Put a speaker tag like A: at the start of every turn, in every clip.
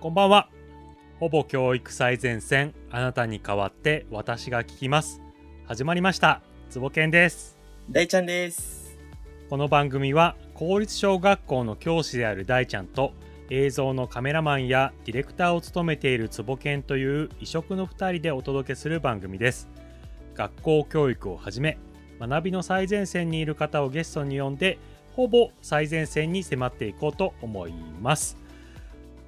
A: こんばんは。ほぼ教育最前線、あなたに代わって私が聞きます。始まりました。つぼけんです。
B: 大ちゃんです。
A: この番組は公立小学校の教師である大ちゃんと映像のカメラマンやディレクターを務めているつぼけんという異色の2人でお届けする番組です。学校教育をはじめ学びの最前線にいる方をゲストに呼んでほぼ最前線に迫っていこうと思います。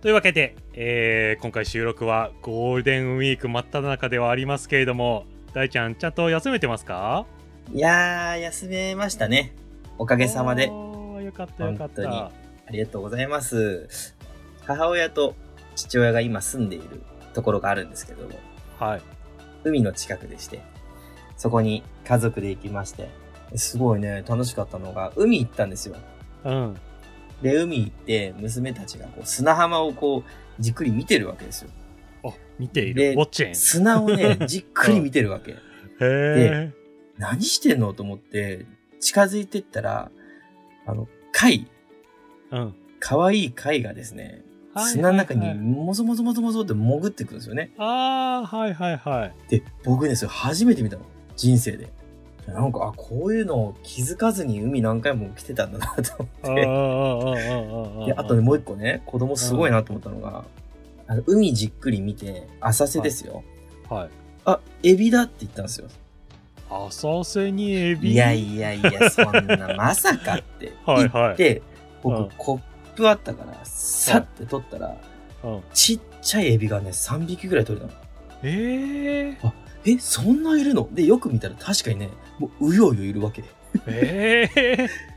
A: というわけで、えー今回収録はゴールデンウィーク真っ只中ではありますけれども大ちゃんちゃんと休めてますか？
B: いやー、休めましたね。おかげさまで。
A: よかったよかっ
B: 本当に
A: た。
B: ありがとうございます。母親と父親が今住んでいるところがあるんですけども、
A: はい。
B: 海の近くでして、そこに家族で行きまして、すごいね、楽しかったのが、海行ったんですよ。
A: うん。
B: で、海行って、娘たちがこう砂浜をこう、じっくり見てるわけですよ。
A: あ、見てい
B: で
A: る。ウォッチェン。
B: 砂をね、じっくり見てるわけ。
A: へえ。
B: 何してんのと思って、近づいてったら、あの、貝、
A: うん。
B: 可愛い貝がですね、砂の中にもぞもぞもぞもぞって潜ってくるんですよね。
A: ああ、はいはいはい。
B: で、僕ね、それ初めて見たの。人生で。なんか、あ、こういうの気づかずに海何回も来てたんだなと思って。で、あとね、もう一個ね、子供すごいなと思ったのが、あの海じっくり見て、浅瀬ですよ。
A: はい。
B: あ、エビだって言ったんですよ。
A: 浅瀬にエビ？
B: いやいやいや、そんな、まさかって 言って、
A: はいはい
B: 僕、
A: うん
B: コップあったから、さって取ったら、
A: うん。
B: ちっちゃいエビがね、3匹ぐらい取れたの。
A: ええ。
B: え、そんないるの？で、よく見たら確かにね、もううようよいるわけ。
A: ええ。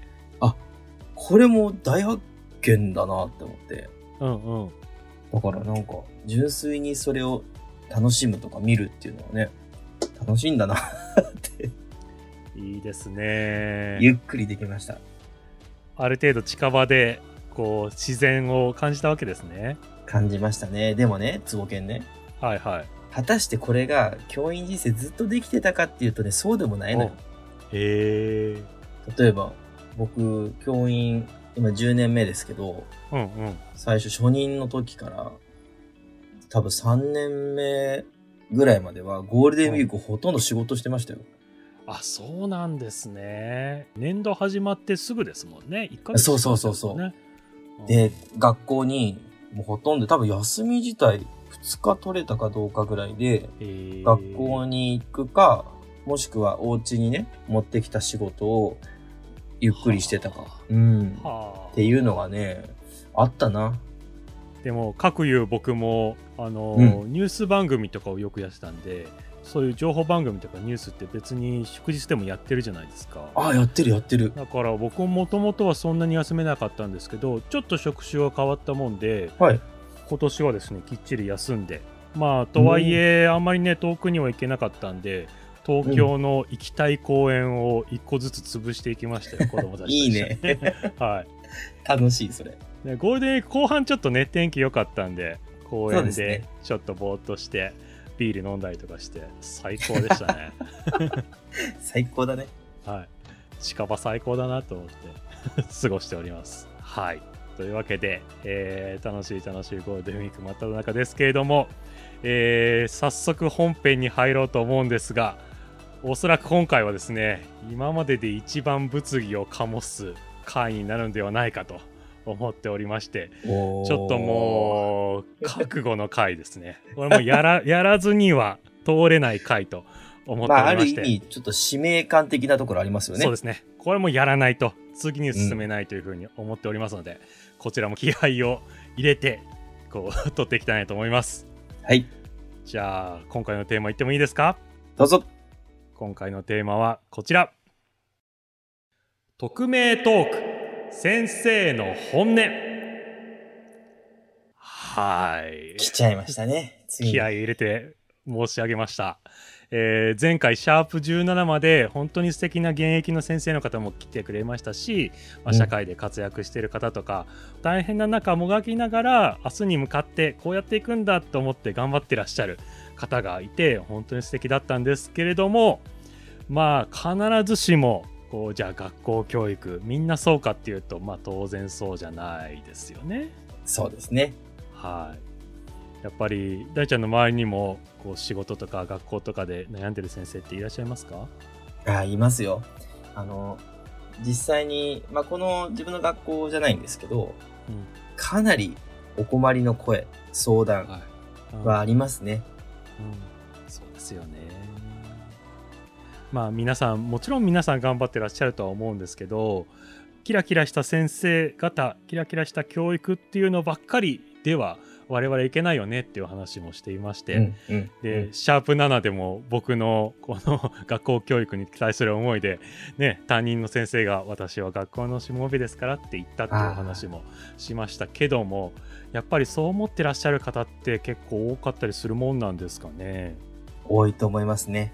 B: これも大発見だなって思って。
A: うんうん。
B: だからなんか、純粋にそれを楽しむとか見るっていうのはね、楽しいんだなって、
A: いいですね。
B: ゆっくりできました。
A: ある程度近場で、こう、自然を感じたわけですね。
B: 感じましたね。でもね、つぼけんね。
A: はいはい。
B: 果たしてこれが教員人生ずっとできてたかっていうとね、そうでもないのよ。
A: へえ。
B: 例えば、僕、教員、今10年目ですけど、
A: うんうん。
B: 最初初任の時から、多分3年目ぐらいまではゴールデンウィークほとんど仕事してましたよ。
A: あ、そうなんですね。年度始まってすぐですもんね。1ヶ月
B: そうそうそうそう
A: ね。
B: で、学校に、もうほとんど多分休み自体2日取れたかどうかぐらいで、学校に行くか、もしくはお家にね、持ってきた仕事をゆっくりしてたか
A: は。
B: うん。
A: はあ
B: っていうのがね、あったな。
A: でも、各いう僕も、あの、
B: う
A: ニュース番組とかをよくやってたんで、そういう情報番組とかニュースって別に祝日でもやってるじゃないですか。
B: ああ、やってるやってる。
A: だから僕ももともとはそんなに休めなかったんですけど、ちょっと職種が変わったもんで、
B: はい。
A: 今年はですね、きっちり休んで、まあ、とはいえ、あんまりね、遠くには行けなかったんで、東京の行きたい公園を一個ずつ潰していきましたよ、子供たちと
B: いいね。
A: はい。
B: 楽しい、それ。
A: ね、ゴールデンウィーク後半ちょっとね、天気良かったんで、公園でちょっとぼーっとして、ビール飲んだりとかして、最高でしたね。
B: 最高だね。
A: はい。近場最高だなと思って過ごしております。はい。というわけで、えー楽しい楽しいゴールデンウィーク真っ只中ですけれども、えー早速本編に入ろうと思うんですが、おそらく今回はですね、今までで一番物議を醸す回になるんではないかと思っておりまして、
B: ちょ
A: っともう、覚悟の回ですね。これもうやらやらずには通れない回と思って
B: まあ、ある
A: おりまして。
B: 意味、ちょっと使命感的なところありますよね。
A: そうですね。これもやらないと、次に進めないというふうに思っておりますので、こちらも気合を入れて、こう、取っていきたいなと思います。
B: はい。
A: じゃあ、今回のテーマいってもいいですか？
B: どうぞ。
A: 今回のテーマはこちら。匿名トーク、先生の本音。はい。
B: 来ちゃいましたね。
A: 気合い入れて申し上げました。えー前回シャープ17まで本当に素敵な現役の先生の方も来てくれましたし、まあ、
B: うん
A: 社会で活躍している方とか、大変な中もがきながら明日に向かってこうやっていくんだと思って頑張ってらっしゃる方がいて本当に素敵だったんですけれどもまあ必ずしもこうじゃあ学校教育みんなそうかっていうとまあ当然そうじゃないですよね。
B: そうですね。
A: はい。やっぱり大ちゃんの周りにもこう仕事とか学校とかで悩んでる先生っていらっしゃいますか？
B: あ、いますよ。あの、実際に、まあ、この自分の学校じゃないんですけど、
A: うん
B: かなりお困りの声、相談
A: はい
B: はありますね。
A: うん、そうですよね。まあ皆さんもちろん皆さん頑張ってらっしゃるとは思うんですけどキラキラした先生方キラキラした教育っていうのばっかりでは我々いけないよねっていう話もしていまして、
B: うん、うん。
A: で、シャープ7でも僕の この学校教育に対する思いで、ね、担任の先生が私は学校のしもべですからって言ったっていう話もしましたけども、やっぱりそう思ってらっしゃる方って結構多かったりするもんなんですかね。
B: 多いと思いますね。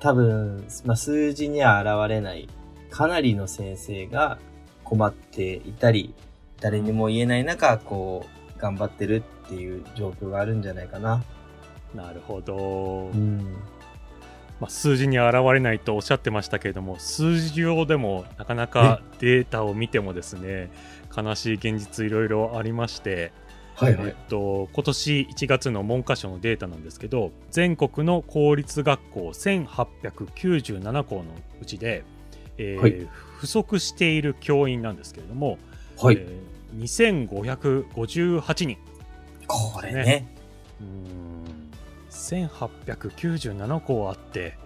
B: 多分、まあ、数字には現れない、かなりの先生が困っていたり、誰にも言えない中、こう、頑張ってるっていう状況があるんじゃないかな。
A: なるほど。
B: うん。
A: まあ、数字に現れないとおっしゃってましたけれども数字上でもなかなかデータを見てもですね悲しい現実いろいろありまして、
B: はい
A: えっと、今年1月の文科省のデータなんですけど全国の公立学校1897校のうちで、えー
B: はい
A: 不足している教員なんですけれども、
B: はい。
A: えー2558人
B: これね。
A: ねうーん1897校あって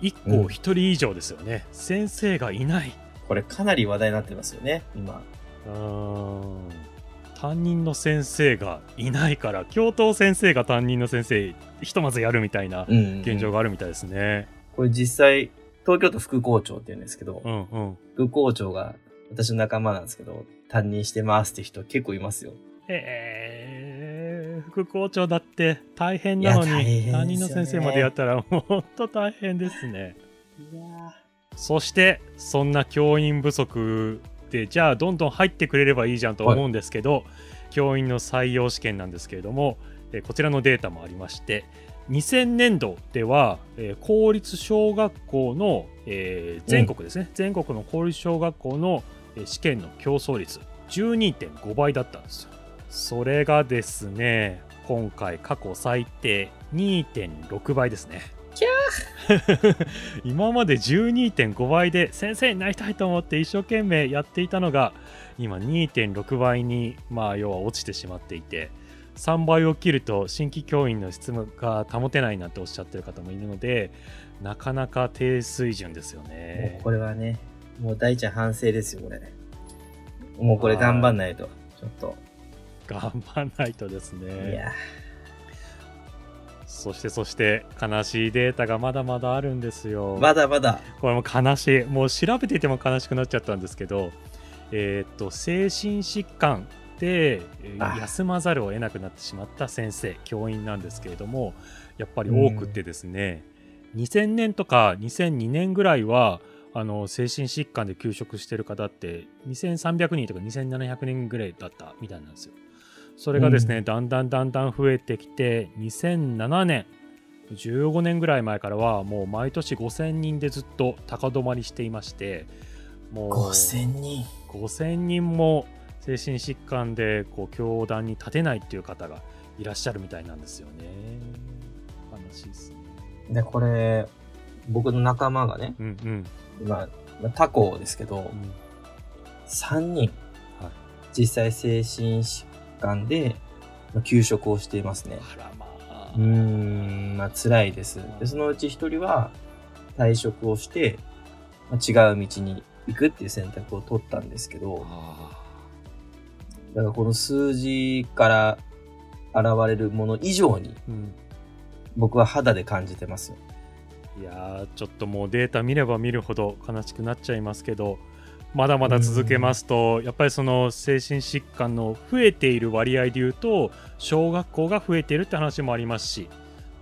A: 1校1人以上ですよね、先生がいない
B: これかなり話題になってますよね、今。
A: うーん担任の先生がいないから教頭先生が担任の先生ひとまずやるみたいな
B: うん、うん。
A: 現状があるみたいですね。
B: これ実際、東京都副校長って言うんですけど、
A: うんうん。
B: 副校長が私の仲間なんですけど、担任してますって人結構いますよ。
A: えー、副校長だって大変なのに担任の先生までやったらもうほんと大変ですね。
B: いや
A: そしてそんな教員不足でじゃあどんどん入ってくれればいいじゃんと思うんですけど、教員の採用試験なんですけれども、えーこちらのデータもありまして2000年度では、えー公立小学校の、えー全国ですね、全国の公立小学校の、えー試験の競争率12.5倍だったんですよ。それがですね今回過去最低2.6倍ですね。今まで12.5倍で先生になりたいと思って一生懸命やっていたのが今2.6倍にまあ要は落ちてしまっていて3倍を切ると新規教員の質が保てないなんておっしゃってる方もいるのでなかなか低水準ですよ
B: も
A: ね
B: うこれはね、もう大ちゃん反省ですよ、これ。もうこれ頑張んないと。ちょっと。
A: 頑張んないとです
B: い
A: ね
B: や
A: そしてそして悲しいデータがまだまだあるんですよ
B: まだまだ。
A: これも悲しいもう調べていても悲しくなっちゃったんですけどえーっと精神疾患で休まざるを得なくなってしまった先生教員なんですけれどもやっぱり多くてですね、2000年とか2002年ぐらいはあの精神疾患で休職してる方って2300人とか2700人ぐらいだったみたいなんですよ。それがですね、だんだんだんだん増えてきて2007年15年ぐらい前からはもう毎年5000人でずっと高止まりしていましてもう
B: 5000人。
A: 5000人も精神疾患でこう教壇に立てないっていう方がいらっしゃるみたいなんですよね悲しいですね
B: で、これ、僕の仲間がね、
A: うんうん
B: 今、まあ他校ですけど
A: う、ん
B: 3人、
A: はい
B: 実際精神疾患で、まあ休職をしていますね。
A: あらまあ
B: うーん、まあ辛いです。で、そのうち一人は退職をして、まあ、違う道に行くっていう選択を取ったんですけど、
A: あ
B: だからこの数字から現れるもの以上に僕は肌で感じてますよ。
A: いやーちょっともうデータ見れば見るほど悲しくなっちゃいますけどまだまだ続けますとやっぱりその精神疾患の増えている割合でいうと小学校が増えているって話もありますし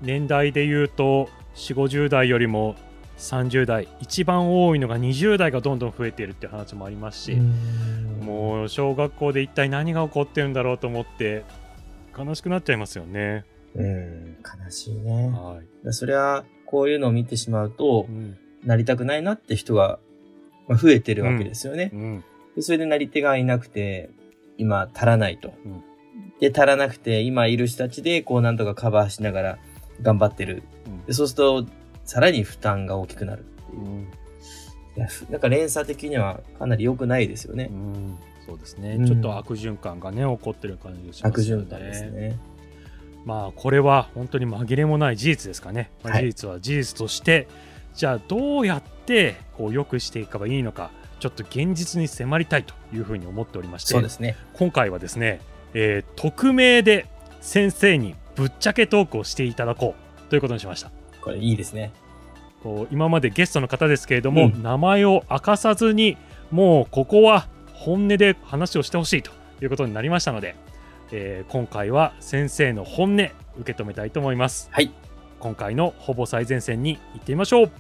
A: 年代でいうと4 5 0代よりも30代一番多いのが20代がどんどん増えているって話もありますし、もう小学校で一体何が起こってるんだろうと思って悲しくなっちゃいますよね。
B: うん、うん、悲しいね。
A: はい
B: それは、こういうのを見てしまうと
A: う、ん
B: なりたくないなって人が、まあ、増えてるわけですよね。
A: うん
B: でそれでなり手がいなくて、今足らないと
A: うん
B: で足らなくて、今いる人たちで、こうなんとかカバーしながら頑張ってる。
A: うん
B: でそうすると、さらに負担が大きくなる。
A: うん
B: いやなんか連鎖的にはかなり良くないですよね。
A: うんそうですね、
B: うん
A: ちょっと悪循環がね起こってる感じがしま
B: 悪
A: すよね。
B: 循環ですね。
A: まあこれは本当に紛れもない事実ですかね、まあ
B: はい
A: 事実は事実としてじゃあどうやってこう良くしていけばいいのかちょっと現実に迫りたいというふうに思っておりまして
B: そうですね。
A: 今回はですね、えー匿名で先生にぶっちゃけトークをしていただこうということにしました
B: これいいですね。
A: こう今までゲストの方ですけれども、
B: うん
A: 名前を明かさずにもうここは本音で話をしてほしいということになりましたので、えー今回は先生の本音受け止めたいと思います
B: はい。
A: 今回のほぼ最前線に行ってみましょう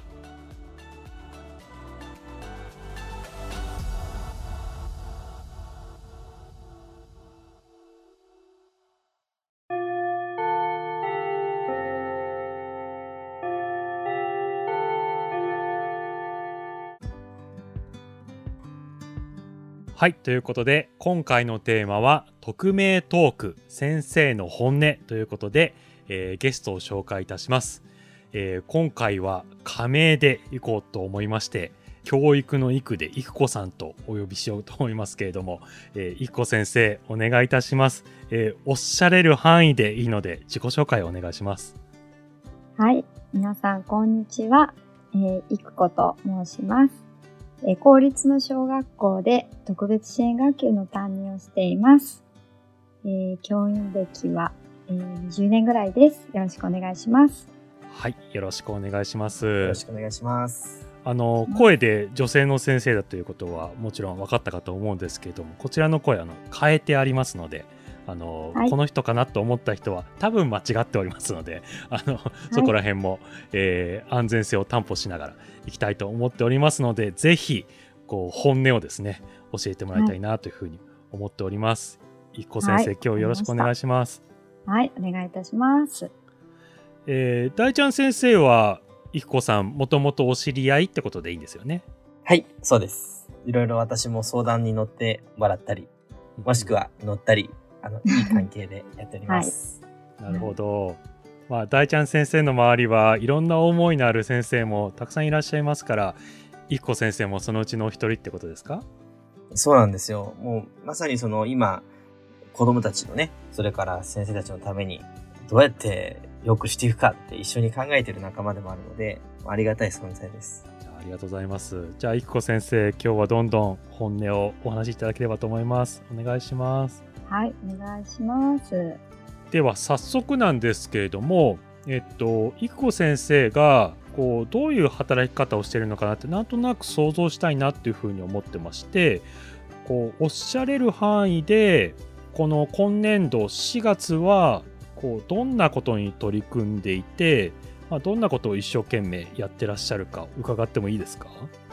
A: はいということで今回のテーマは匿名トーク先生の本音ということで、えーゲストを紹介いたします、えー今回は仮名でいこうと思いまして教育の育で育子さんとお呼びしようと思いますけれども、えー、育子先生お願いいたします、えーおっしゃれる範囲でいいので自己紹介をお願いします
C: はい。皆さん、こんにちは。えー、いくこと申します。えー公立の小学校で特別支援学級の担任をしています。えー教員歴は、えー20年ぐらいです。よろしくお願いします。
A: はいよろしくお願いします
B: よろしくお願いします。
A: あの声で女性の先生だということはもちろん分かったかと思うんですけれどもこちらの声あの変えてありますのであの、
C: はい
A: この人かなと思った人は多分間違っておりますので あの、そこら辺も、えー安全性を担保しながらいきたいと思っておりますのでぜひこう本音をですね教えてもらいたいなというふうに思っております。一個先生、
C: はい
A: 今日よろしくお願いします。
C: はい。お願いいたします。
A: えー大ちゃん先生は一個さんもともとお知り合いってことでいいんですよね？
B: はい、そうです。いろいろ私も相談に乗ってもらったり、もしくは乗ったり、あの、いい関係でやっております。
A: なるほど。まあ、大ちゃん先生の周りはいろんな思いのある先生もたくさんいらっしゃいますから、一個先生もそのうちのお一人ってことですか？
B: そうなんですよ。もう、まさにその今、子供たちのね、それから先生たちのために、どうやって良くしていくかって一緒に考えてる仲間でもあるので、ありがたい存在です。
A: あありがとうございます。じゃあ、一個先生、今日はどんどん本音をお話しいただければと思います。お願いします。
C: はい。お願いします。
A: では、早速なんですけれども、えっと、一個先生が、こう、どういう働き方をしているのかなって、なんとなく想像したいなっていうふうに思ってまして、こう、おっしゃれる範囲で、この今年度4月は、こう、どんなことに取り組んでいて、まあ、どんなことを一生懸命やってらっしゃるか伺ってもいいですか？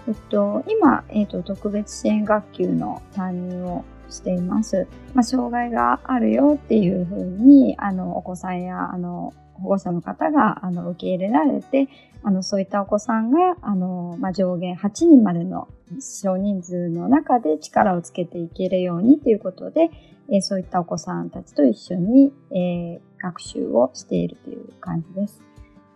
C: えっと、今、えっと、特別支援学級の担任をしています。まあ、障害があるよっていうふうに、あの、お子さんや、あの、保護者の方が、あの、受け入れられて、あの、そういったお子さんが、あの、まあ、上限8人までの少人数の中で力をつけていけるようにということで、えーそういったお子さんたちと一緒に、えー学習をしているという感じです。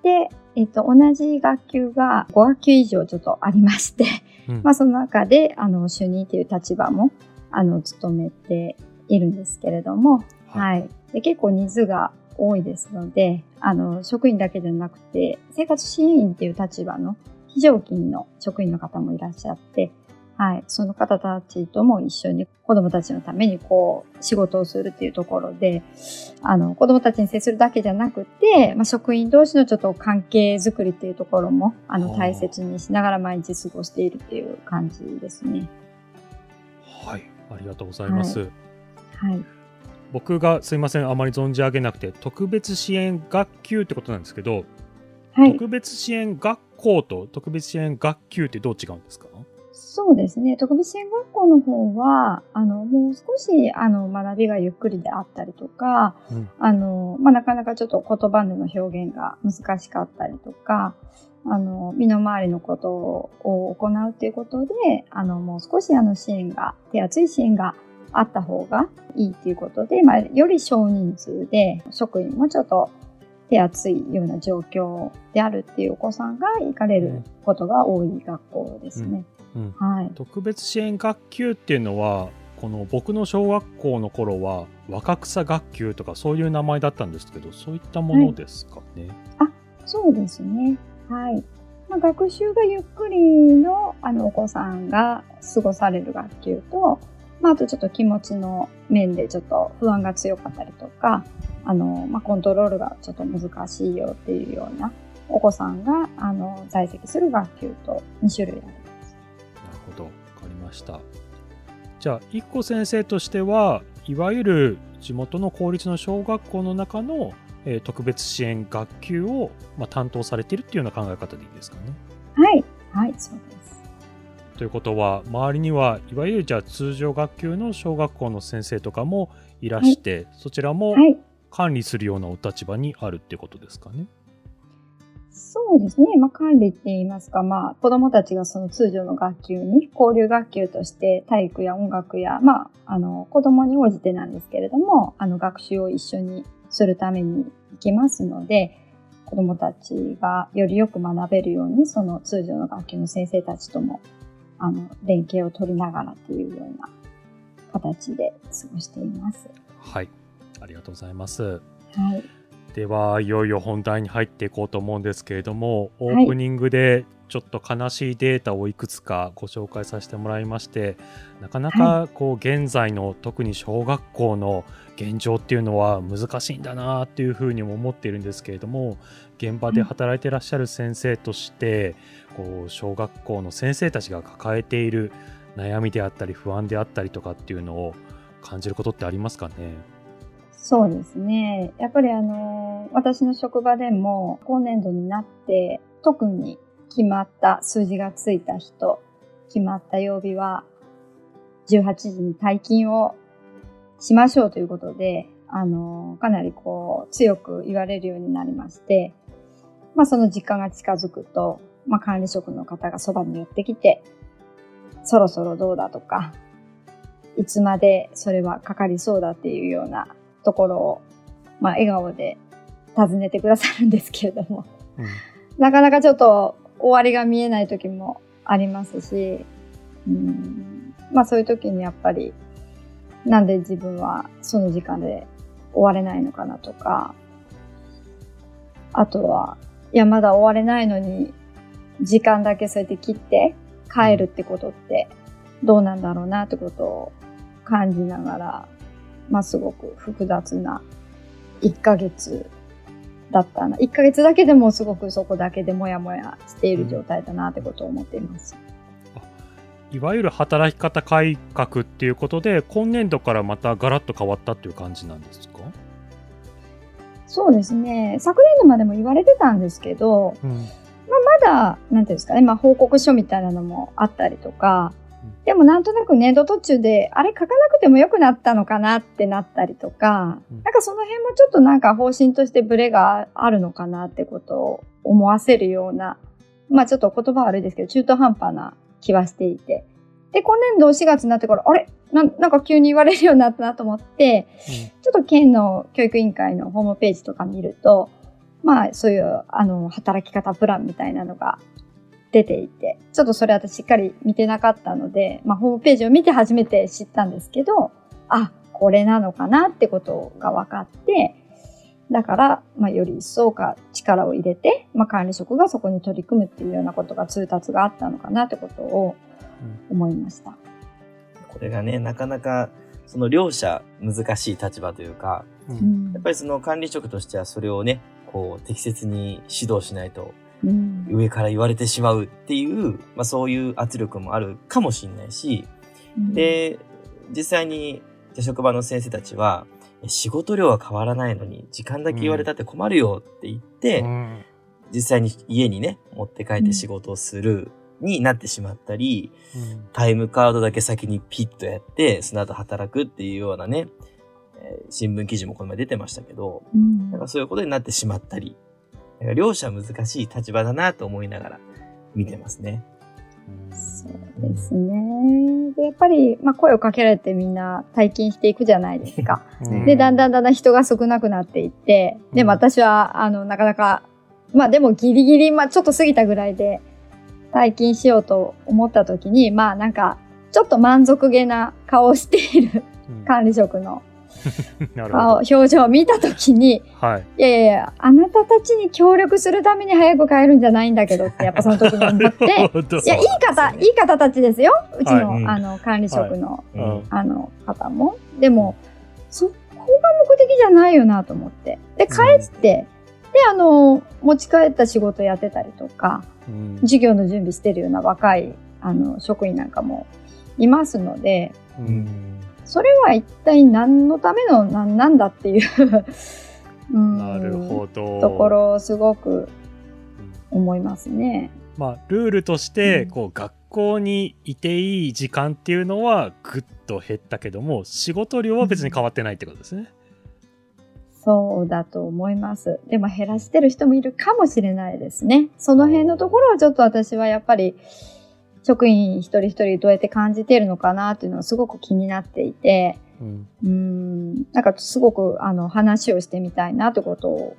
C: で、えっ、と、同じ学級が5学級以上ちょっとありまして、
A: うん
C: まあ、その中で、あの、主任という立場も、あの、務めているんですけれども、はい。で結構人数が多いですので、あの、職員だけじゃなくて、生活支援員っていう立場の非常勤の職員の方もいらっしゃって、はい。その方たちとも一緒に子供たちのためにこう、仕事をするっていうところで、あの、子供たちに接するだけじゃなくて、まあ、職員同士のちょっと関係づくりっていうところも、あの、
A: はあ
C: 大切にしながら毎日過ごしているっていう感じですね。
A: はい。ありがとうございます。
C: はい。
A: 僕がすいませんあまり存じ上げなくて特別支援学級ってことなんですけど、
C: はい。
A: 特別支援学校と特別支援学級ってどう違うんですか？
C: そうですね。特別支援学校の方は、あの、もう少し、あの、学びがゆっくりであったりとか、
A: うん
C: あの、まあ、なかなかちょっと言葉での表現が難しかったりとか、あの、身の回りのことを行うということで、あの、もう少しあの支援が、手厚い支援があった方がいいっていうことで、まあ、より少人数で職員もちょっと手厚いような状況であるっていうお子さんが行かれることが多い学校ですね。
A: うん
C: はい。
A: 特別支援学級っていうのはこの僕の小学校の頃は若草学級とかそういう名前だったんですけどそういったものですかね。
C: あそうですね。はい。まあ、学習がゆっくりのあのお子さんが過ごされる学級と、まあ、あとちょっと気持ちの面でちょっと不安が強かったりとか、あの、まあ、コントロールがちょっと難しいよっていうようなお子さんがあの在籍する学級と2種類あり
A: した。じゃあ、一個先生としては、いわゆる地元の公立の小学校の中のえー、特別支援学級を、まあ、担当されているっていうような考え方でいいですかね？
C: はい、はい、そうです。
A: ということは周りにはいわゆるじゃあ通常学級の小学校の先生とかもいらして、はい、そちらも管理するようなお立場にあるってことですかね？
C: そうですね。まあ、管理って言いますか、まあ、子供たちがその通常の学級に、交流学級として体育や音楽や、まあ、あの、子供に応じてなんですけれども、あの、学習を一緒にするために行きますので、子供たちがよりよく学べるように、その通常の学級の先生たちとも、あの、連携を取りながらっていうような形で過ごしています。
A: はい。ありがとうございます。
C: はい。
A: では、いよいよ本題に入っていこうと思うんですけれども、オープニングでちょっと悲しいデータをいくつかご紹介させてもらいましてなかなかこう現在の特に小学校の現状っていうのは難しいんだなっていうふうにも思っているんですけれども現場で働いていらっしゃる先生としてこう小学校の先生たちが抱えている悩みであったり不安であったりとかっていうのを感じることってありますかね？
C: そうですね。やっぱりあの、私の職場でも今年度になって特に決まった数字がついた人、決まった曜日は、18時に退勤をしましょうということで、あの、かなりこう、強く言われるようになりまして、まあその時間が近づくと、まあ管理職の方がそばに寄ってきて、そろそろどうだとか、いつまでそれはかかりそうだっていうようなところを、まあ笑顔で尋ねてくださるんですけれども、うん、なかなかちょっと終わりが見えない時もありますし、うん、まあそういう時にやっぱり、なんで自分はその時間で終われないのかなとか、あとは、いや、まだ終われないのに、時間だけそうやって切って帰るってことってどうなんだろうなってことを感じながら、まあすごく複雑な1ヶ月だったな。1ヶ月だけでもすごくそこだけでもやもやしている状態だなってことを思っています。
A: いわゆる働き方改革っていうことで、今年度からまたガラッと変わったっていう感じなんですか？
C: そうですね。昨年度までも言われてたんですけど、うん、まあ、まだ、なんていうんですかね、まあ、報告書みたいなのもあったりとか、でもなんとなく年度途中で、あれ書かなくてもよくなったのかなってなったりとか、うん、なんかその辺もちょっとなんか方針としてブレがあるのかなってことを思わせるような、まあちょっと言葉悪いですけど、中途半端な気はしていて。で、今年度4月になってから、あれ？ななんか急に言われるようになったなと思って、うん、ちょっと県の教育委員会のホームページとか見ると、まあそういうあの働き方プランみたいなのが出ていて、ちょっとそれ私しっかり見てなかったので、まあ、ホームページを見て初めて知ったんですけど、あ、これなのかなってことが分かって、だから、まあ、より一層か力を入れて、まあ、管理職がそこに取り組むっていうようなことが通達があったのかなってことを思いました。うん、
B: これがね、なかなか、その両者難しい立場というか、うん、やっぱりその管理職としてはそれをね、こう適切に指導しないと上から言われてしまうっていう、まあそういう圧力もあるかもしれないし、で、実際に職場の先生たちは、仕事量は変わらないのに、時間だけ言われたって困るよって言って、うん、実際に家にね、持って帰って仕事をするになってしまったり、うん、タイムカードだけ先にピッとやって、その後働くっていうようなね、えー、新聞記事もこの前出てましたけど、うん、なんかそういうことになってしまったり両者難しい立場だなと思いながら見てますね。
C: そうですね。で、やっぱり、まあ、声をかけられてみんな体験していくじゃないですか。
A: うん
C: で、だんだんだんだん人が少なくなっていって、でも
A: うん
C: 私は、あの、なかなか、まあでもギリギリ、まあちょっと過ぎたぐらいで体験しようと思った時に、まあなんか、ちょっと満足げな顔をしている
A: うん
C: 管理職の 顔、
A: ほ
C: 表情を見た時に、
A: ど。はい。
C: いやいやいや、あなたたちに協力するために早く帰るんじゃないんだけどって、やっぱその時に思って、いや、いい方、いい方たちですよ。うちの、
B: はいうん
C: あの、管理職の、
B: う
A: うん
C: あの、方も。でも、そこが目的じゃないよなと思って。で、帰って、で、あの、持ち帰った仕事やってたりとか、
A: うん
C: 授業の準備してるような若い、あの、職員なんかもいますので、
A: うん
C: それは一体何のための何なんだっていう うん
A: なるほど。
C: ところをすごく思いますね。
A: まあ、ルールとして、
C: うん
A: こう学校にいていい時間っていうのはぐっと減ったけども仕事量は別に変わってないってことですね。
C: そうだと思います。でも減らしてる人もいるかもしれないですね。その辺のところはちょっと私はやっぱり職員一人一人どうやって感じているのかなっていうのはすごく気になっていて、
A: うん。
C: うーん、なんかすごくあの話をしてみたいなってことを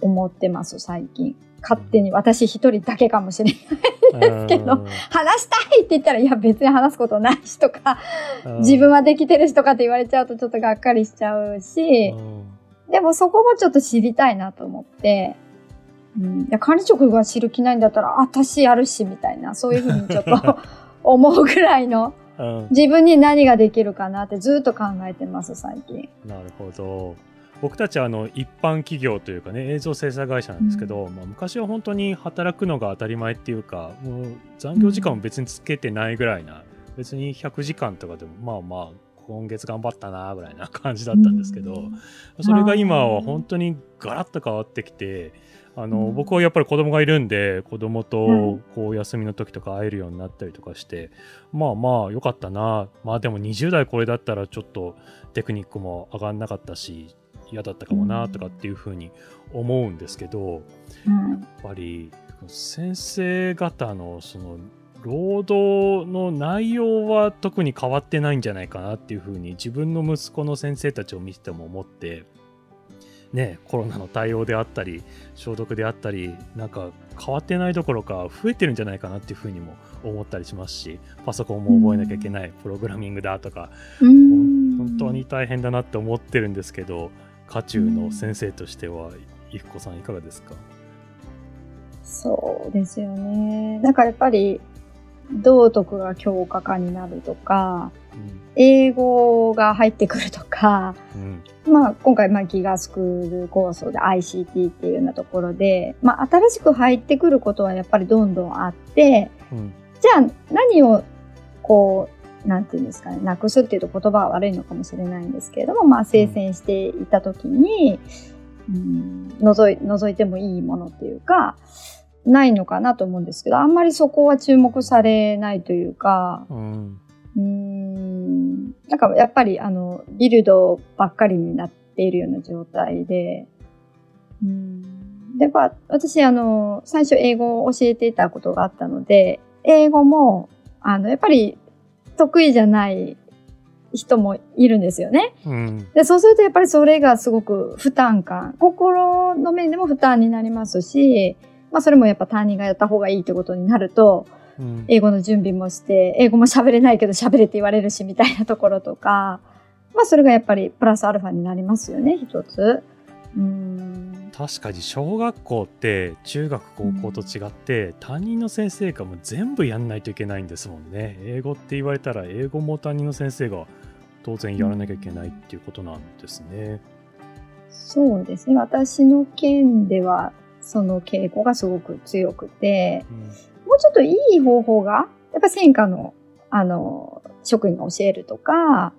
C: 思ってます、最近。勝手に。私一人だけかもしれない。ですけど話したいって言ったら、いや別に話すことないしとか、
A: うん。
C: 自分はできてるしとかって言われちゃうとちょっとがっかりしちゃうし、
A: うん。
C: でもそこもちょっと知りたいなと思って、うん、いや管理職が知る気ないんだったら、あ私やるし、みたいな、そういうふうにちょっと 思うぐらいの、
A: うん。
C: 自分に何ができるかなってずっと考えてます、最近。
A: なるほど。僕たちはあの一般企業というかね映像制作会社なんですけど、まあ、昔は本当に働くのが当たり前っていうかもう残業時間も別につけてないぐらいな、別に100時間とかでもまあまあ今月頑張ったなぐらいな感じだったんですけど、
C: うん。
A: それが今は本当にガラッと変わってきてあの、
C: うん。
A: 僕はやっぱり子供がいるんで子供
C: う
A: と
C: ん。
A: こう休みの時とか会えるようになったりとかして、まあまあよかったな。まあでも20代これだったらちょっとテクニックも上がんなかったし嫌だったかもなとかっていうふうに思うんですけど、
C: うん。
A: やっぱり先生方のその労働の内容は特に変わってないんじゃないかなっていうふうに自分の息子の先生たちを見てても思ってねコロナの対応であったり消毒であったりなんか変わってないどころか増えてるんじゃないかなっていうふうにも思ったりしますしパソコンも覚えなきゃいけない、プログラミングだとか
C: うん
A: 本当に大変だなって思ってるんですけど渦中の先生としてはゆきこさんいかがですか、
C: そうですよね。なんかやっぱり、道徳が強化化になるとか、英語が入ってくるとか、
A: うん。うん
C: まあ今回まあギガスクール構想で ICT っていうようなところで、まあ新しく入ってくることはやっぱりどんどんあって、
A: うん。
C: じゃあ何をこう、なんていうんですかね、なくすっていうと言葉は悪いのかもしれないんですけれども、まあ生成していたときに、うん、覗い、覗いてもいいものっていうか、ないのかなと思うんですけど、あんまりそこは注目されないというか、
A: うん。
C: うーん、なんかやっぱりあの、ビルドばっかりになっているような状態で、うん、で、まあ、私あの、最初英語を教えていたことがあったので、英語も、あの、やっぱり得意じゃない人もいるんですよね。
A: うん。
C: で、そうするとやっぱりそれがすごく負担感、心の面でも負担になりますし、まあそれもやっぱ担任がやった方がいいってことになると、
A: うん
C: 英語の準備もして、英語も喋れないけど喋れって言われるしみたいなところとか、まあそれがやっぱりプラスアルファになりますよね、一つ。うーん。
A: 確かに小学校って中学高校と違って、担任の先生がもう全部やんないといけないんですもんね英語って言われたら英語も担任の先生が当然やらなきゃいけないっていうことなんですね。
C: そうですね。私の県ではその傾向がすごく強くて、もうちょっといい方法が、やっぱ専科の、あの、職員が教えるとか、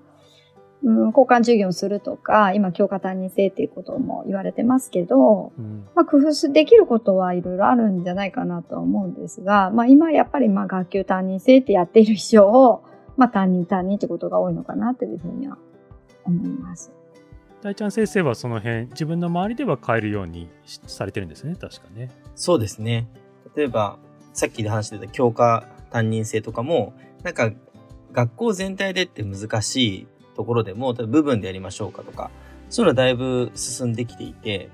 C: うん、交換授業をするとか、今教科担任制っていうことも言われてますけど、
A: うん
C: まあ工夫できることはいろいろあるんじゃないかなとは思うんですが、まあ今やっぱりまあ学級担任制ってやっている以上、まあ担任担任ってことが多いのかなというふうには思います。
A: 大ちゃん先生はその辺自分の周りでは変えるようにしされてるんですね確かね。
B: そうですね。例えば、さっきで話してた教科担任制とかも、なんか学校全体でって難しいところでも、部分でやりましょうかとか、そういうのはだいぶ進んできていて、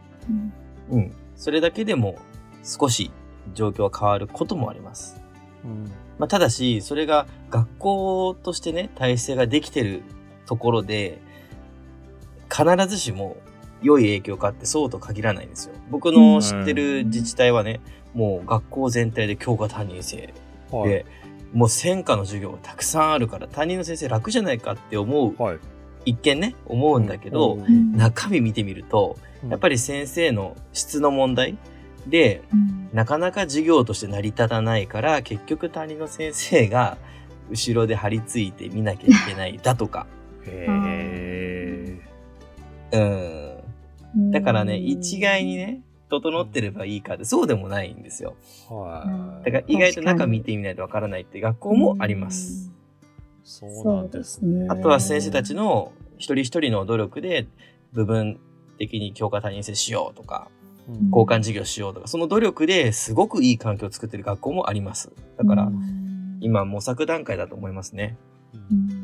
B: うん、うん。それだけでも少し状況は変わることもあります。うんまあ、ただし、それが学校としてね、体制ができてるところで、必ずしも良い影響かってそうと限らないんですよ。僕の知ってる自治体はね、もう学校全体で教科担任制で、はい、もう専科の授業がたくさんあるから担任の先生楽じゃないかって思う、はい、一見ね、思うんだけど、うん、中身見てみると、やっぱり先生の質の問題で、うん、なかなか授業として成り立たないから、結局担任の先生が後ろで張り付いて見なきゃいけないだとか。へうん。だからね、一概にね、整ってればいいかで、そうでもないんですよ。はい。だから意外と中見てみないとわからないって学校もあります。
A: そうなんですね。
B: あとは先生たちの一人一人の努力で部分的に教科担任制しようとか、交換授業しようとか、その努力ですごくいい環境を作ってる学校もあります。だから、今模索段階だと思いますね。うん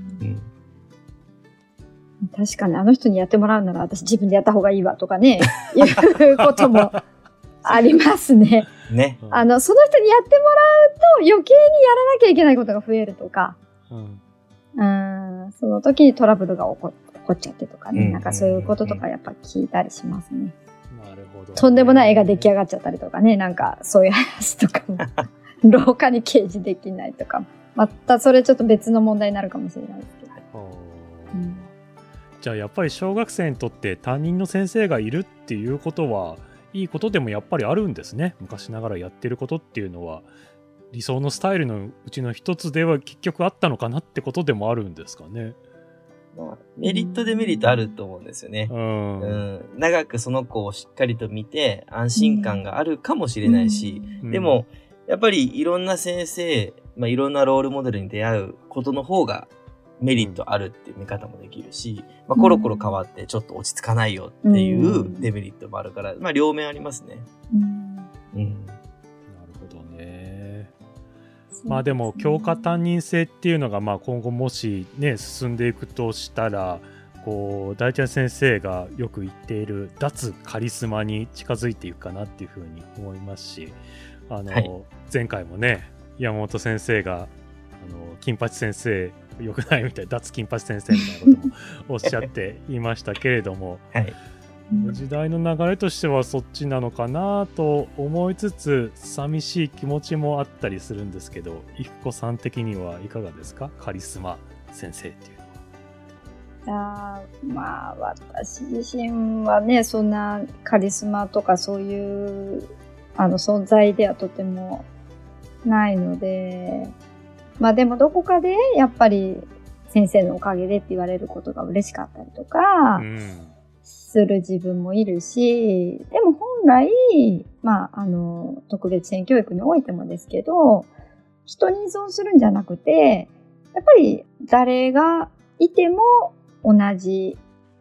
C: 確かにあの人にやってもらうなら私自分でやった方がいいわとかね、いうことも ありますね。
B: ね。
C: あの、その人にやってもらうと余計にやらなきゃいけないことが増えるとか、うん、うんその時にトラブルが起こ起こっちゃってとかね、なんかそういうこととかやっぱ聞いたりしますね。なるほど、ね、とんでもない絵が出来上がっちゃったりとかね、なんかそういう話とかも、廊下に掲示できないとか、またそれちょっと別の問題になるかもしれないですけど。
A: うんじゃあやっぱり小学生にとって担任の先生がいるっていうことはいいことでもやっぱりあるんですね。昔ながらやってることっていうのは理想のスタイルのうちの一つでは結局あったのかなってことでもあるんですかね。
B: まあ、メリットデメリットあると思うんですよね、うん、うん。長くその子をしっかりと見て安心感があるかもしれないし、うん、でもやっぱりいろんな先生、まあ、いろんなロールモデルに出会うことの方がメリットあるっていう見方もできるし、まあ、コロコロ変わってちょっと落ち着かないよっていうデメリットもあるから、まあ、両面ありますね。うん。
A: うん、なるほどね。まあでも、教科担任制っていうのが、まあ今後もしね、進んでいくとしたら、こう大ちゃん先生がよく言っている脱カリスマに近づいていくかなっていうふうに思いますしあの、はい、前回もね山本先生があの金八先生よくないみたい脱金八先生みたいなこともおっしゃっていましたけれども、はい、時代の流れとしてはそっちなのかなと思いつつ寂しい気持ちもあったりするんですけど育子さん的にはいかがですか？カリスマ先生っていう。
C: あまあ私自身はねそんなカリスマとかそういうあの存在ではとてもないのでまあでもどこかでやっぱり先生のおかげでって言われることが嬉しかったりとか、する自分もいるし、でも本来、まあ、あの、特別支援教育においてもですけど、人に依存するんじゃなくて、やっぱり誰がいても同じ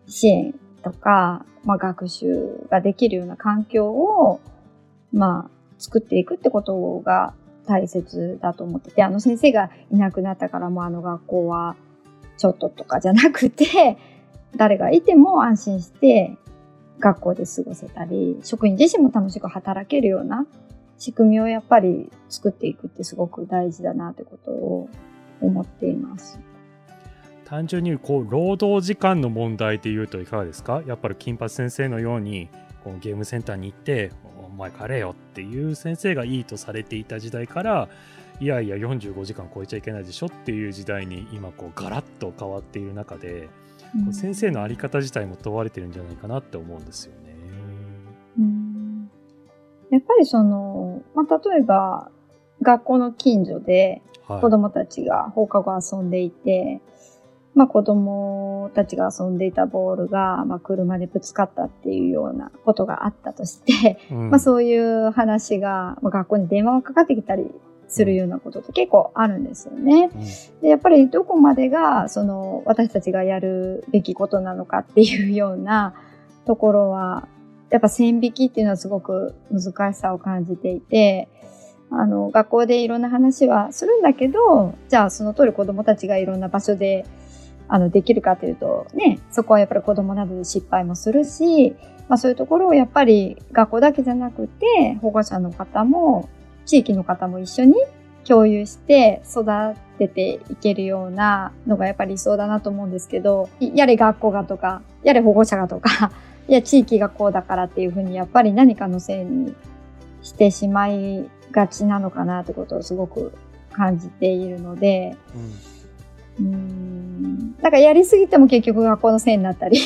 C: 支援とか、まあ、学習ができるような環境を、まあ、作っていくってことが大切だと思ってて、あの先生がいなくなったからもうあの学校はちょっととかじゃなくて、誰がいても安心して学校で過ごせたり、職員自身も楽しく働けるような仕組みをやっぱり作っていくってすごく大事だなってことを思っています。
A: 単純にこう労働時間の問題でいうといかがですか？やっぱり金八先生のようにこのゲームセンターに行って前帰れよっていう先生がいいとされていた時代からいやいや45時間超えちゃいけないでしょっていう時代に今こうガラッと変わっている中で、うん、先生の在り方自体も問われてるんじゃないかなって思うんですよね。
C: うん、やっぱりその、まあ、例えば学校の近所で子供たちが放課後遊んでいて、はいまあ子供たちが遊んでいたボールが、まあ車でぶつかったっていうようなことがあったとして、うん、まあそういう話が、まあ、学校に電話がかかってきたりするようなことって結構あるんですよね。うん、でやっぱりどこまでが、その私たちがやるべきことなのかっていうようなところは、やっぱ線引きっていうのはすごく難しさを感じていて、あの、学校でいろんな話はするんだけど、じゃあその通り子供たちがいろんな場所で、あの、できるかというと、ね、そこはやっぱり子供などで失敗もするし、まあそういうところをやっぱり学校だけじゃなくて、保護者の方も、地域の方も一緒に共有して育てていけるようなのがやっぱり理想だなと思うんですけど、やれ学校がとか、やれ保護者がとか、いや地域がこうだからっていうふうにやっぱり何かのせいにしてしまいがちなのかなってことをすごく感じているので、うん、うん。だからやりすぎても結局学校のせいになったり。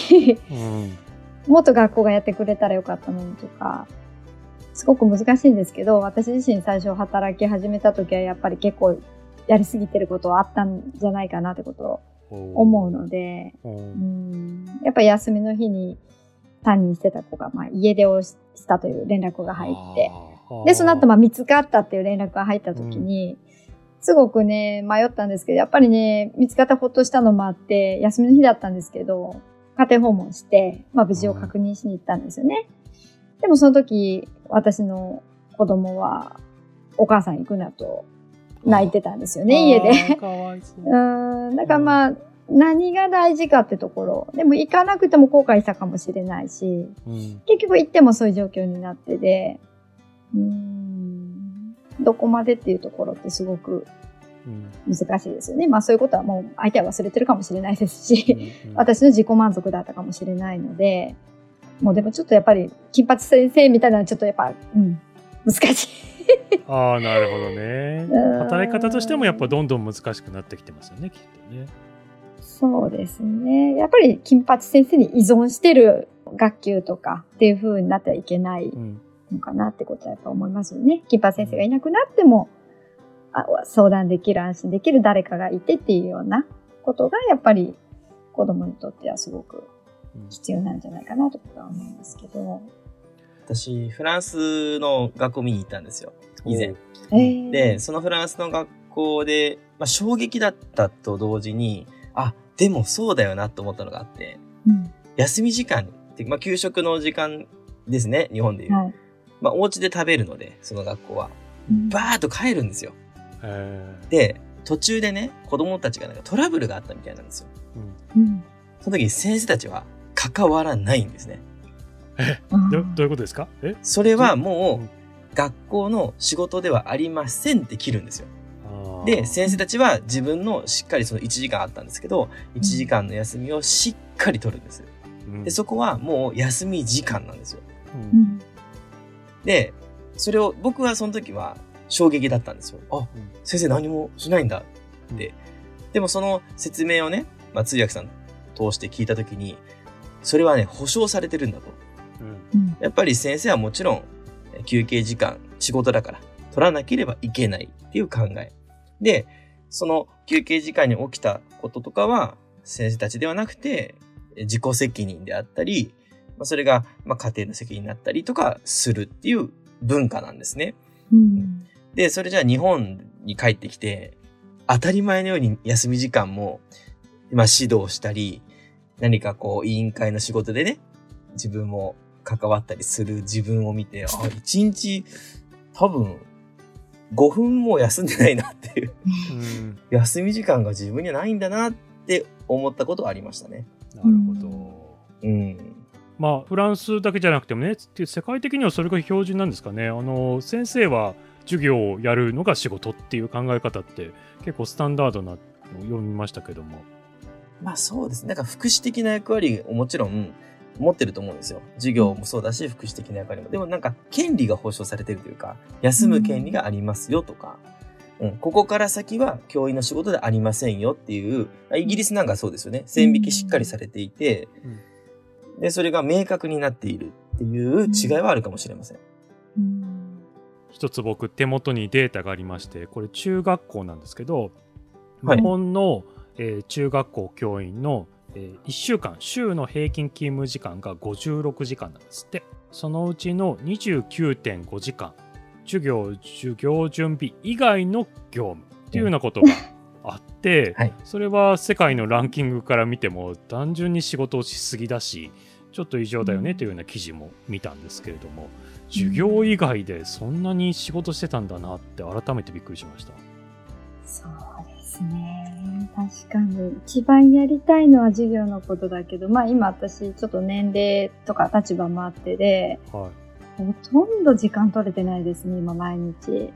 C: うん、もっと学校がやってくれたらよかったのにとか、すごく難しいんですけど、私自身最初働き始めた時はやっぱり結構やりすぎてることはあったんじゃないかなってことを思うので、うん。やっぱ休みの日に担任してた子が、まあ、家出をしたという連絡が入って、で、その後、まあ、見つかったっていう連絡が入った時に、うん、すごくね、迷ったんですけど、やっぱりね、見つかったほっとしたのもあって、休みの日だったんですけど、家庭訪問して、まあ、無事を確認しに行ったんですよね。うん、でもその時、私の子供は、お母さん行くなと泣いてたんですよね、家で。かわいそう。うん。だからまあ、何が大事かってところ。でも行かなくても後悔したかもしれないし、うん、結局行ってもそういう状況になってで、うんどこまでっていうところってすごく難しいですよね。まあそういうことはもう相手は忘れてるかもしれないですし、うんうん、私の自己満足だったかもしれないので、もうでもちょっとやっぱり金八先生みたいなのはちょっとやっぱ、うん、難しい。
A: ああ、なるほどね。働き方としてもやっぱどんどん難しくなってきてますよね、きっとね。
C: そうですね。やっぱり金八先生に依存してる学級とかっていう風になってはいけないのかなってことはやっぱ思いますよね。金八先生がいなくなっても、あ相談できる、安心できる誰かがいてっていうようなことがやっぱり子供にとってはすごく必要なんじゃないかなとは思いますけど。
B: 私、フランスの学校見に行ったんですよ、以前。えー、で、そのフランスの学校で、まあ、衝撃だったと同時に、あ、でもそうだよなと思ったのがあって、うん、休み時間って、まあ、給食の時間ですね、日本でいう。はい、まあ、お家で食べるので、その学校は。バーッと帰るんですよ。で、途中でね、子供たちがなんかトラブルがあったみたいなんですよ。うん、その時に先生たちは関わらないんですね。
A: え？どどういうことですか？え？
B: それはもう、学校の仕事ではありませんって切るんですよ。で、先生たちは自分のしっかりその1時間あったんですけど、1時間の休みをしっかり取るんです。で、そこはもう休み時間なんですよ。うん、で、それを僕はその時は衝撃だったんですよ。あ、先生何もしないんだって。でもその説明をね、まあ、通訳さん通して聞いた時に、それはね、保証されてるんだと。やっぱり先生はもちろん休憩時間、仕事だから取らなければいけないっていう考え。で、その休憩時間に起きたこととかは先生たちではなくて自己責任であったり、まあ、それがま家庭の責任になったりとかするっていう文化なんですね。うん、で、それじゃあ日本に帰ってきて当たり前のように休み時間も、まあ、指導したり、何かこう委員会の仕事でね、自分も関わったりする自分を見て、あ、一日多分5分も休んでないなっていう、うん、休み時間が自分にはないんだなって思ったことはありましたね。
A: なるほど。うん。まあ、フランスだけじゃなくてもね、世界的にはそれが標準なんですかね。あの、先生は授業をやるのが仕事っていう考え方って結構スタンダードなのを読みましたけども。
B: まあそうですね。なんか福祉的な役割をもちろん持ってると思うんですよ。授業もそうだし、福祉的な役割も。でもなんか、権利が保障されてるというか、休む権利がありますよとか、うん、ここから先は教員の仕事でありませんよっていう、イギリスなんかそうですよね。線引きしっかりされていて、で、それが明確になっているっていう違いはあるかもしれません。
A: 一つ僕手元にデータがありましてこれ中学校なんですけど、日本の、えー、中学校教員のえー、1週間、週の平均勤務時間が56時間なんですって。そのうちの29.5時間、授業、授業準備以外の業務っていうようなことが あって、はい、それは世界のランキングから見ても単純に仕事をしすぎだし、ちょっと異常だよねというような記事も見たんですけれども、授業以外でそんなに仕事してたんだなって改めてびっくりしました。
C: そうですね。確かに。一番やりたいのは授業のことだけど、まあ今私ちょっと年齢とか立場もあってで、
A: はい。
C: ほとんど時間取れてないですね、今毎日。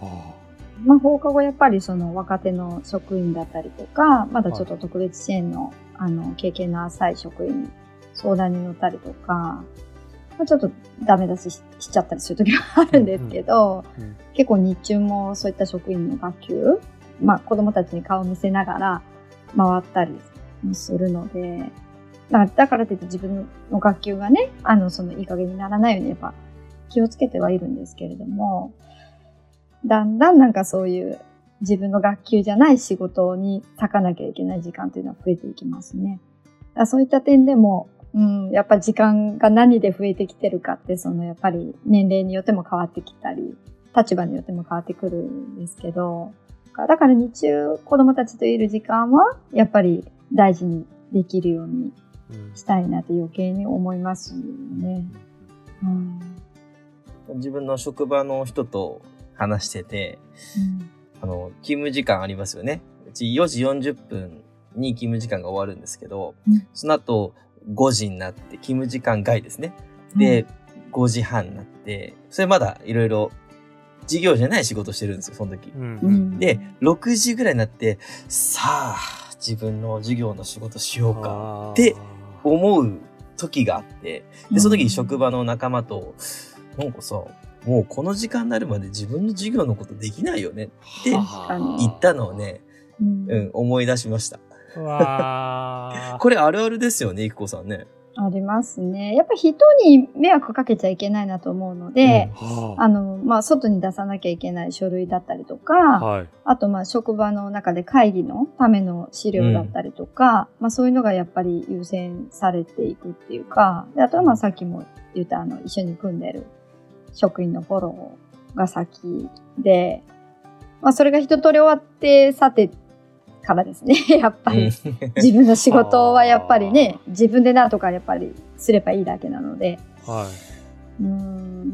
A: は
C: まあ放課後やっぱりその若手の職員だったりとか、まだちょっと特別支援の、あの経験の浅い職員に相談に乗ったりとか、まあ、ちょっとダメ出しししちゃったりする時もあるんですけど、
A: うんうん
C: 結構日中もそういった職員の学級、まあ子供たちに顔を見せながら回ったりもするので、だからといって自分の学級がね、あの、そのいい加減にならないようにやっぱ気をつけてはいるんですけれども、だんだんなんかそういう自分の学級じゃない仕事に割かなきゃいけない時間というのは増えていきますね。そういった点でも、うん、やっぱ時間が何で増えてきてるかって、そのやっぱり年齢によっても変わってきたり、立場によっても変わってくるんですけど、だから日中子供たちといる時間は、やっぱり大事にできるように
A: うん
C: したいなって余計に思いますよね。うん。
B: 自分の職場の人と話してて、あの、勤務時間ありますよね。うち4時40分に勤務時間が終わるんですけど、
C: うん
B: その後5時になって勤務時間外ですね。で、5時半になって、それまだいろいろ授業じゃない仕事してるんですよ、その時。
A: うん。
C: うん、うん、
B: で、6時ぐらいになって、さあ、自分の授業の仕事しようか、
A: あー。
B: で思う時があって、で、その時に職場の仲間と、なんかさ、もうこの時間になるまで自分の授業のことできないよねって言ったのをね、
C: うん。
B: うん、思い出しました。
A: わー
B: これあるあるですよね、いくこさんね。
C: ありますね。やっぱ人に迷惑かけちゃいけないなと思うので、
A: は
C: あの、まあ、外に出さなきゃいけない書類だったりと
A: あ
C: か、
A: はい。
C: あと、まあ、職場の中で会議のための資料だったりとか、まあ、そういうのがやっぱり優先されていくっていうか、であとは、まあ、さっきも言った、あの、一緒に組んでる職員のフォローが先で、まあ、それが一通り終わって、さて、からですね、やっぱり。自分の仕事はやっぱりね、自分でなんとかやっぱりすればいいだけなので。
A: はい。
C: うーん。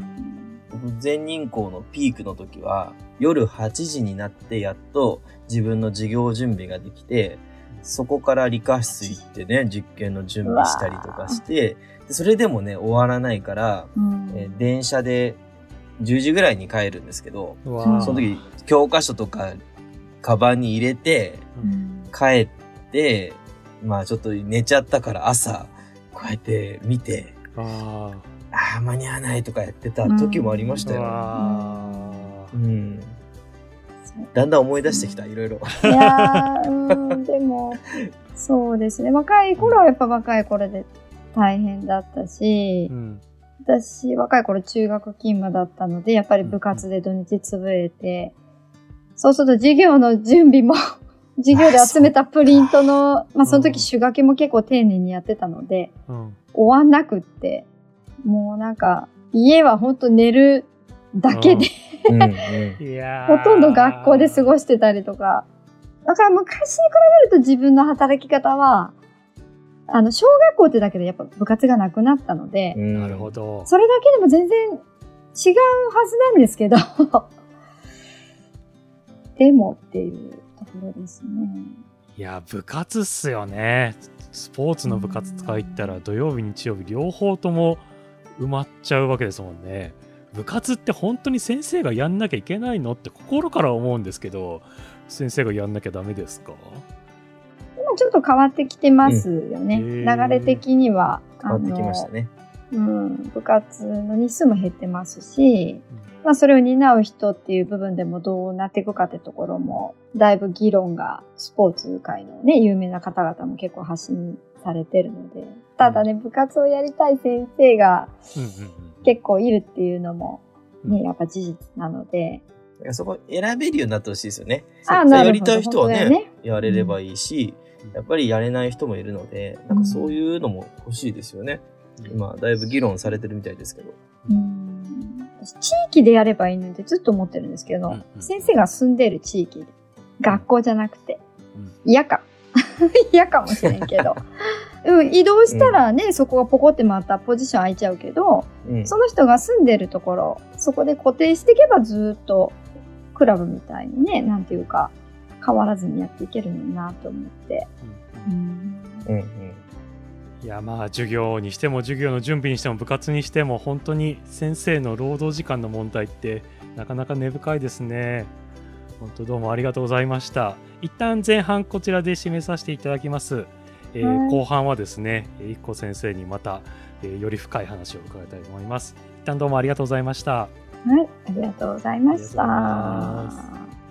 B: 僕全人口のピークの時は、夜8時になってやっと自分の授業準備ができて、そこから理科室行ってね、実験の準備したりとかして、でそれでもね、終わらないから、
C: うん
B: えー電車で10時ぐらいに帰るんですけど、その時、教科書とか、カバンに入れて、
C: うん
B: 帰って、まあちょっと寝ちゃったから朝、こうやって見て、
A: あ
B: ああ、間に合わないとかやってた時もありましたよ。
A: わ
B: うん。だんだん思い出してきた、いろいろ。
C: いやー、うん、でも、そうですね。若い頃はやっぱ若い頃で大変だったし
A: ーう、ん
C: 私、若い頃中学勤務だったので、やっぱり部活で土日潰れて、そうすると授業の準備も、授業で集めたプリントの、まあその時手書きも結構丁寧にやってたので、
A: うん。
C: 終わんなくって、もうなんか、家は本当寝るだけで、
B: うん。
C: ほとんど学校で過ごしてたりとか。だから昔に比べると自分の働き方は、あの、小学校ってだけでやっぱ部活がなくなったので、
B: うん。
A: なるほど。
C: それだけでも全然違うはずなんですけど、でもっていうところですね。
A: いや、部活っすよね。スポーツの部活とか行ったら土曜日、日曜日両方とも埋まっちゃうわけですもんね。部活って本当に先生がやんなきゃいけないのって心から思うんですけど、先生がやんなきゃダメですか？
C: 今ちょっと変わってきてますよね。
A: うんへー
C: 流れ的には。
B: 変わってきましたね。
C: うん、部活の日数も減ってますし、まあそれを担う人っていう部分でもどうなっていくかってところも、だいぶ議論がスポーツ界のね、有名な方々も結構発信されてるので、ただね、部活をやりたい先生が結構いるっていうのもね、
A: うん。
C: やっぱ事実なので、
B: そこ選べるようになってほしいですよね。
C: あ
B: そう
C: なるほど。
B: やりたい人はね
C: ね。
B: やれればいいし、やっぱりやれない人もいるので、なんかそういうのも欲しいですよね。
A: うん
B: 今、だいぶ議論されてるみたいですけど。
C: うん私地域でやればいいのってずっと思ってるんですけど、
A: うんうん
C: 先生が住んでる地域で、学校じゃなくて、
A: うん
C: 嫌か。嫌かもしれんけど。うん、移動したらね、そこがポコってまたポジション空いちゃうけど、
B: うん。
C: その人が住んでるところ、そこで固定していけばずっとクラブみたいにね、なんていうか、変わらずにやっていけるのになと思って。
A: うん
C: うん
B: うんうん。
A: いやまあ授業にしても授業の準備にしても部活にしても本当に先生の労働時間の問題ってなかなか根深いですね。本当どうもありがとうございました。一旦前半こちらで締めさせていただきます。えー
C: はい
A: 後半はですね、えー一個先生にまた、えーより深い話を伺いたいと思います。一旦どうもありがとうございました。
C: はい、ありがとうございました。